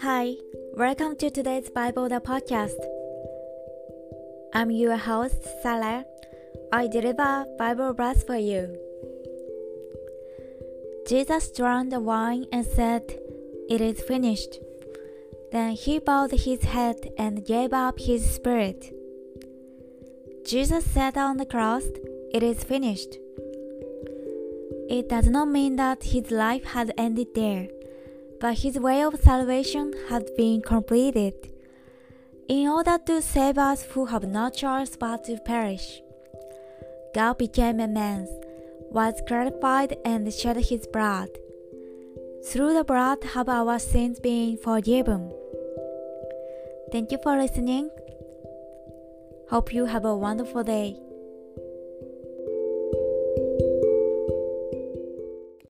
Hi, welcome to today's Bible the podcast. I'm your host, Salah. I deliver Bible verse for you. Jesus drank the wine and said, It is finished. Then he bowed his head and gave up his spirit. Jesus said on the cross, It is finished. It does not mean that his life had ended there, but his way of salvation had been completed, in order to save us who have no choice but to perish. God became a man, was crucified, and shed his blood. Through the blood have our sins been forgiven. Thank you for listening. Hope you have a wonderful day.